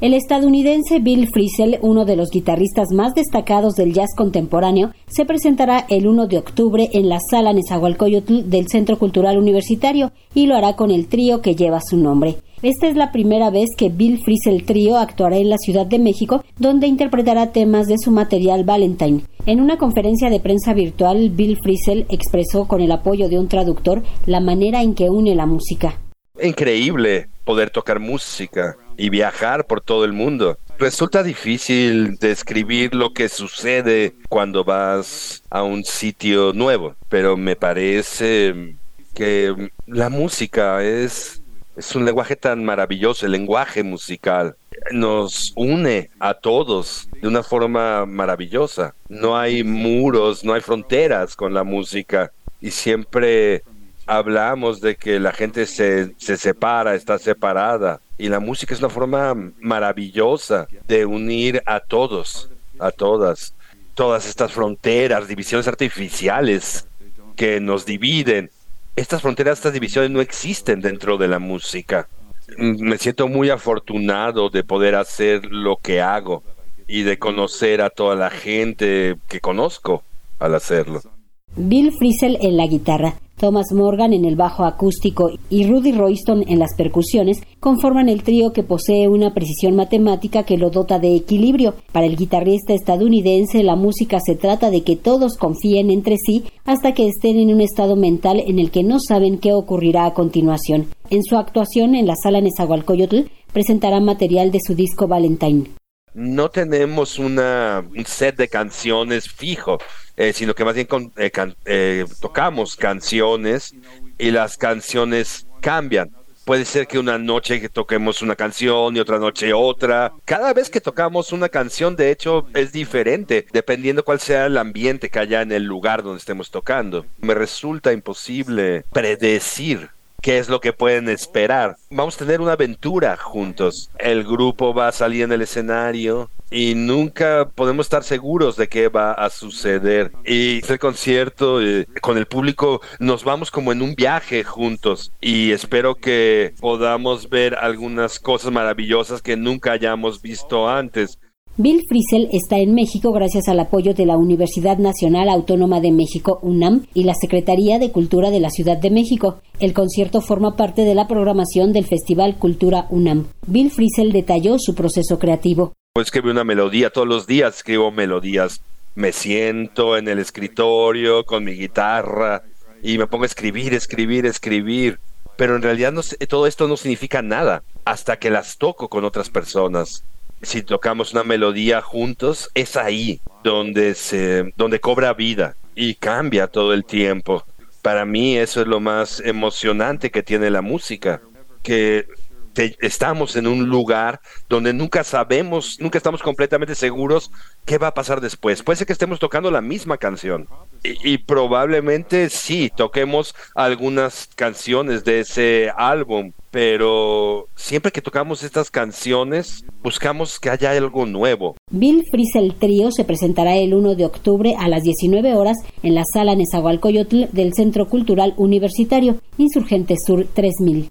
El estadounidense Bill Frisell, uno de los guitarristas más destacados del jazz contemporáneo, se presentará el 1 de octubre en la sala Nezahualcóyotl del Centro Cultural Universitario y lo hará con el trío que lleva su nombre. Esta es la primera vez que Bill Frisell Trío actuará en la Ciudad de México, donde interpretará temas de su material Valentine. En una conferencia de prensa virtual, Bill Frisell expresó con el apoyo de un traductor la manera en que une la música. Increíble poder tocar música y viajar por todo el mundo. Resulta difícil describir lo que sucede cuando vas a un sitio nuevo, pero me parece que la música es, es un lenguaje tan maravilloso, el lenguaje musical nos une a todos de una forma maravillosa. No hay muros, no hay fronteras con la música y siempre hablamos de que la gente se, se separa, está separada y la música es una forma maravillosa de unir a todos, a todas, todas estas fronteras, divisiones artificiales que nos dividen. Estas fronteras, estas divisiones no existen dentro de la música. Me siento muy afortunado de poder hacer lo que hago y de conocer a toda la gente que conozco al hacerlo. Bill Frisell en la guitarra, Thomas Morgan en el bajo acústico y Rudy Royston en las percusiones conforman el trío que posee una precisión matemática que lo dota de equilibrio. Para el guitarrista estadounidense, la música se trata de que todos confíen entre sí hasta que estén en un estado mental en el que no saben qué ocurrirá a continuación. En su actuación en la sala Nezahualcóyotl presentará material de su disco Valentine. No tenemos una, un set de canciones fijo eh, sino que más bien eh, eh, tocamos canciones y las canciones cambian. Puede ser que una noche que toquemos una canción y otra noche otra. Cada vez que tocamos una canción, de hecho, es diferente, dependiendo cuál sea el ambiente que haya en el lugar donde estemos tocando. Me resulta imposible predecir qué es lo que pueden esperar. Vamos a tener una aventura juntos. El grupo va a salir en el escenario y nunca podemos estar seguros de qué va a suceder. Y este concierto eh, con el público nos vamos como en un viaje juntos y espero que podamos ver algunas cosas maravillosas que nunca hayamos visto antes. Bill Frisell está en México gracias al apoyo de la Universidad Nacional Autónoma de México, UNAM, y la Secretaría de Cultura de la Ciudad de México. El concierto forma parte de la programación del Festival Cultura UNAM. Bill Frisell detalló su proceso creativo. Escribo una melodía todos los días, escribo melodías. Me siento en el escritorio con mi guitarra y me pongo a escribir, escribir, escribir. Pero en realidad todo esto no significa nada hasta que las toco con otras personas si tocamos una melodía juntos, es ahí donde se donde cobra vida y cambia todo el tiempo. Para mí eso es lo más emocionante que tiene la música, que estamos en un lugar donde nunca sabemos, nunca estamos completamente seguros qué va a pasar después. Puede ser que estemos tocando la misma canción y, probablemente sí, toquemos algunas canciones de ese álbum, pero siempre que tocamos estas canciones, buscamos que haya algo nuevo. Bill Frisell Trío se presentará el 1 de octubre a las 19 horas en la sala Nezahualcóyotl del Centro Cultural Universitario, Insurgente Sur 3000.